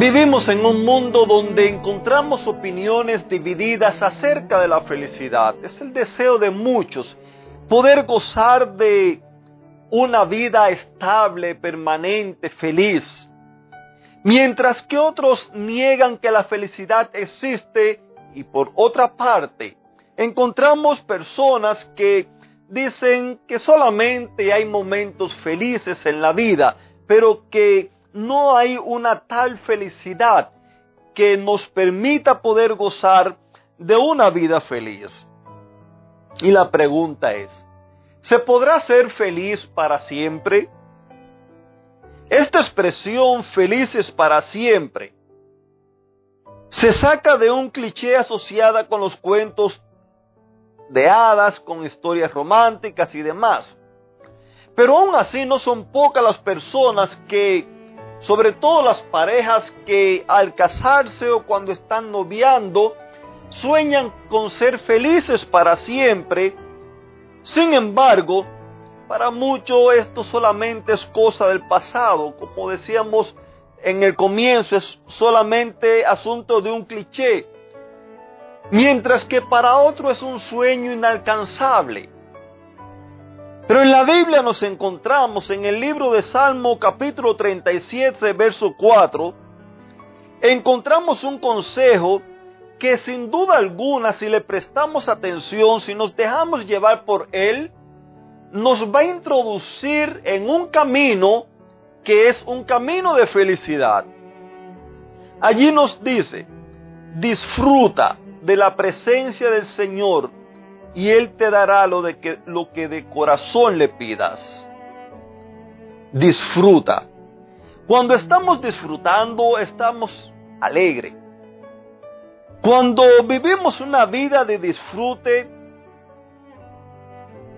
Vivimos en un mundo donde encontramos opiniones divididas acerca de la felicidad. Es el deseo de muchos poder gozar de una vida estable, permanente, feliz. Mientras que otros niegan que la felicidad existe y por otra parte encontramos personas que dicen que solamente hay momentos felices en la vida, pero que no hay una tal felicidad que nos permita poder gozar de una vida feliz. Y la pregunta es, ¿se podrá ser feliz para siempre? Esta expresión felices para siempre se saca de un cliché asociada con los cuentos de hadas, con historias románticas y demás. Pero aún así no son pocas las personas que sobre todo las parejas que al casarse o cuando están noviando sueñan con ser felices para siempre. Sin embargo, para muchos esto solamente es cosa del pasado, como decíamos en el comienzo, es solamente asunto de un cliché, mientras que para otro es un sueño inalcanzable. Pero en la Biblia nos encontramos en el libro de Salmo capítulo 37, verso 4, encontramos un consejo que sin duda alguna, si le prestamos atención, si nos dejamos llevar por él, nos va a introducir en un camino que es un camino de felicidad. Allí nos dice, disfruta de la presencia del Señor y Él te dará lo, de que, lo que de corazón le pidas. Disfruta. Cuando estamos disfrutando, estamos alegres. Cuando vivimos una vida de disfrute,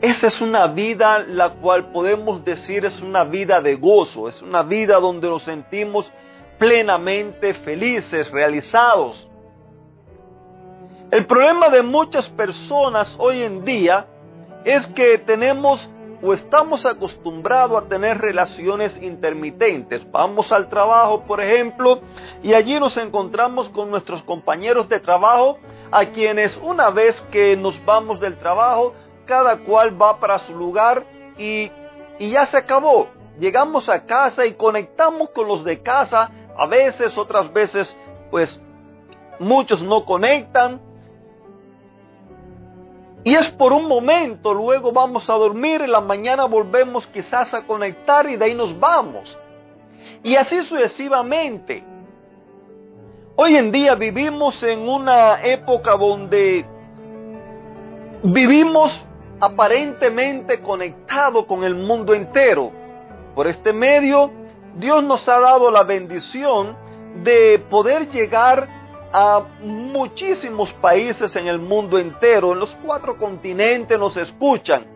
esa es una vida la cual podemos decir es una vida de gozo, es una vida donde nos sentimos plenamente felices, realizados. El problema de muchas personas hoy en día es que tenemos o estamos acostumbrados a tener relaciones intermitentes. Vamos al trabajo, por ejemplo, y allí nos encontramos con nuestros compañeros de trabajo, a quienes una vez que nos vamos del trabajo, cada cual va para su lugar y, y ya se acabó. Llegamos a casa y conectamos con los de casa, a veces, otras veces, pues muchos no conectan, y es por un momento, luego vamos a dormir, en la mañana volvemos quizás a conectar y de ahí nos vamos. Y así sucesivamente. Hoy en día vivimos en una época donde vivimos aparentemente conectados con el mundo entero. Por este medio, Dios nos ha dado la bendición de poder llegar a muchísimos países en el mundo entero, en los cuatro continentes nos escuchan.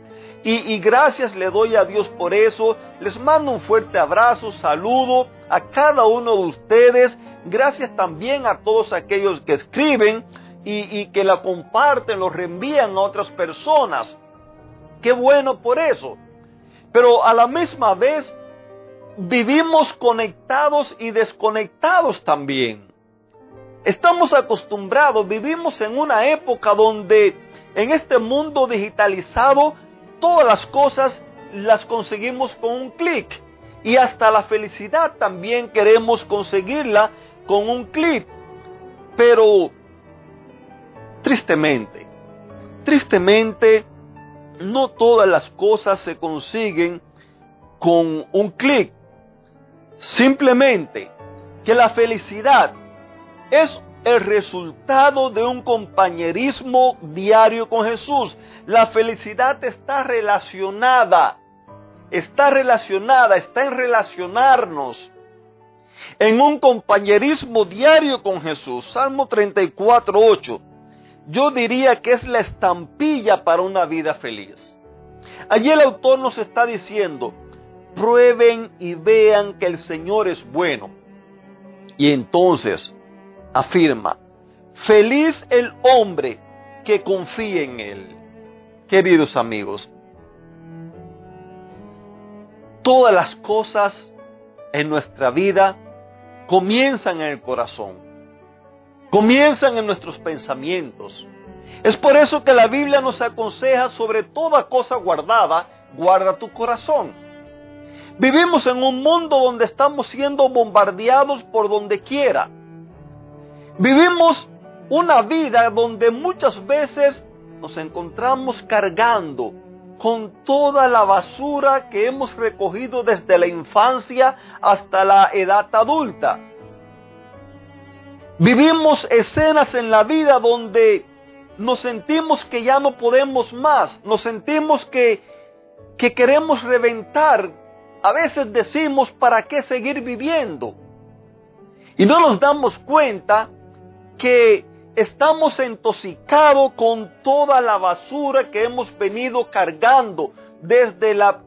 Y, gracias le doy a Dios por eso. Les mando un fuerte abrazo, saludo a cada uno de ustedes. Gracias también a todos aquellos que escriben y, que la comparten, lo reenvían a otras personas. Qué bueno por eso. Pero a la misma vez vivimos conectados y desconectados también. Estamos acostumbrados, vivimos en una época donde en este mundo digitalizado todas las cosas las conseguimos con un clic. Y hasta la felicidad también queremos conseguirla con un clic. Pero tristemente, tristemente, no todas las cosas se consiguen con un clic. Simplemente que la felicidad es el resultado de un compañerismo diario con Jesús. La felicidad está relacionada, está relacionada, está en relacionarnos en un compañerismo diario con Jesús. Salmo 34, 8. Yo diría que es la estampilla para una vida feliz. Allí el autor nos está diciendo, prueben y vean que el Señor es bueno. Y entonces afirma, feliz el hombre que confíe en Él. Queridos amigos, todas las cosas en nuestra vida comienzan en el corazón, comienzan en nuestros pensamientos. Es por eso que la Biblia nos aconseja sobre toda cosa guardada, guarda tu corazón. Vivimos en un mundo donde estamos siendo bombardeados por donde quiera. Vivimos una vida donde muchas veces nos encontramos cargando con toda la basura que hemos recogido desde la infancia hasta la edad adulta. Vivimos escenas en la vida donde nos sentimos que ya no podemos más, nos sentimos que, que queremos reventar. A veces decimos, ¿para qué seguir viviendo? Y no nos damos cuenta que estamos intoxicados con toda la basura que hemos venido cargando desde la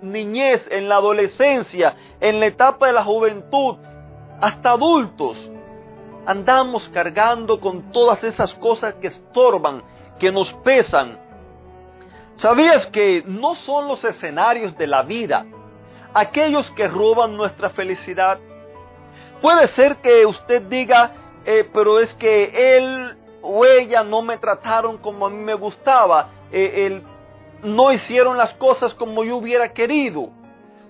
niñez, en la adolescencia, en la etapa de la juventud, hasta adultos. Andamos cargando con todas esas cosas que estorban, que nos pesan. ¿Sabías que no son los escenarios de la vida aquellos que roban nuestra felicidad? Puede ser que usted diga, eh, pero es que él o ella no me trataron como a mí me gustaba, eh, no hicieron las cosas como yo hubiera querido,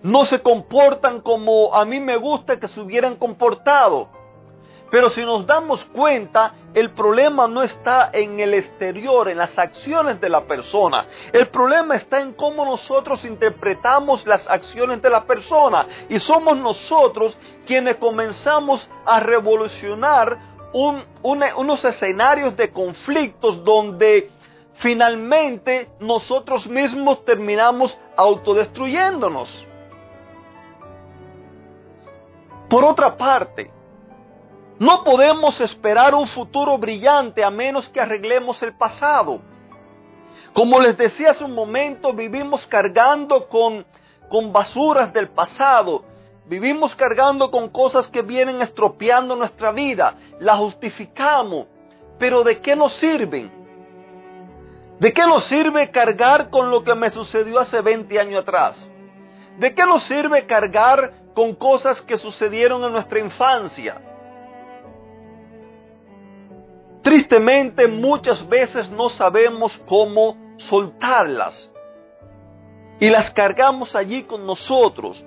no se comportan como a mí me gusta que se hubieran comportado. Pero si nos damos cuenta, el problema no está en el exterior, en las acciones de la persona. El problema está en cómo nosotros interpretamos las acciones de la persona. Y somos nosotros quienes comenzamos a revolucionar unos escenarios de conflictos donde finalmente nosotros mismos terminamos autodestruyéndonos. Por otra parte, no podemos esperar un futuro brillante a menos que arreglemos el pasado. Como les decía hace un momento, vivimos cargando con, con basuras del pasado. Vivimos cargando con cosas que vienen estropeando nuestra vida. La justificamos. Pero ¿de qué nos sirven? ¿De qué nos sirve cargar con lo que me sucedió hace 20 años atrás? ¿De qué nos sirve cargar con cosas que sucedieron en nuestra infancia? Tristemente muchas veces no sabemos cómo soltarlas y las cargamos allí con nosotros.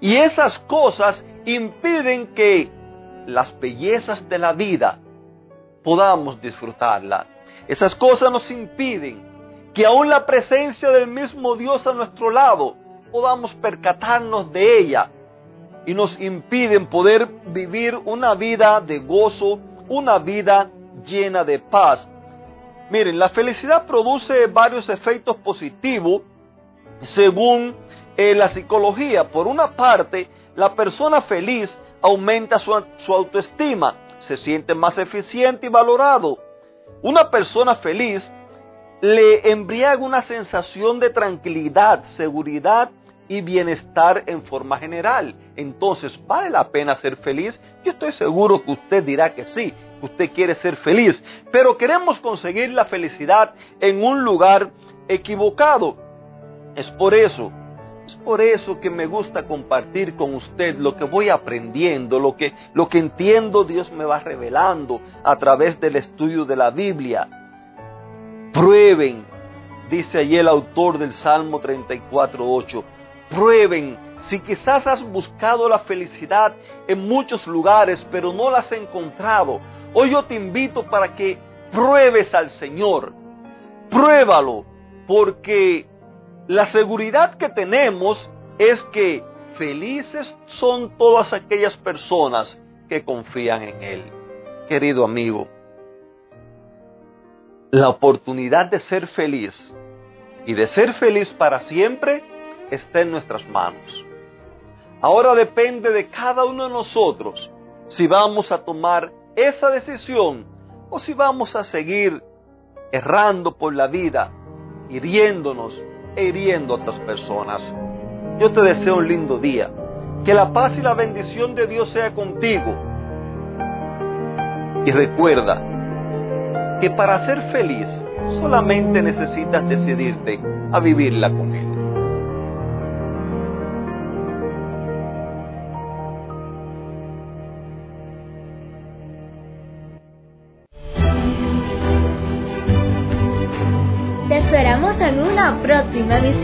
Y esas cosas impiden que las bellezas de la vida podamos disfrutarla. Esas cosas nos impiden que aún la presencia del mismo Dios a nuestro lado podamos percatarnos de ella y nos impiden poder vivir una vida de gozo, una vida llena de paz. Miren, la felicidad produce varios efectos positivos según eh, la psicología. Por una parte, la persona feliz aumenta su, su autoestima, se siente más eficiente y valorado. Una persona feliz le embriaga una sensación de tranquilidad, seguridad y bienestar en forma general. Entonces, ¿vale la pena ser feliz? Yo estoy seguro que usted dirá que sí, que usted quiere ser feliz, pero queremos conseguir la felicidad en un lugar equivocado. Es por eso, es por eso que me gusta compartir con usted lo que voy aprendiendo, lo que, lo que entiendo Dios me va revelando a través del estudio de la Biblia. Prueben, dice allí el autor del Salmo 34.8, Prueben si quizás has buscado la felicidad en muchos lugares, pero no la has encontrado. Hoy yo te invito para que pruebes al Señor. Pruébalo, porque la seguridad que tenemos es que felices son todas aquellas personas que confían en Él. Querido amigo, la oportunidad de ser feliz y de ser feliz para siempre está en nuestras manos. Ahora depende de cada uno de nosotros si vamos a tomar esa decisión o si vamos a seguir errando por la vida, hiriéndonos e hiriendo a otras personas. Yo te deseo un lindo día. Que la paz y la bendición de Dios sea contigo. Y recuerda que para ser feliz solamente necesitas decidirte a vivirla con Él.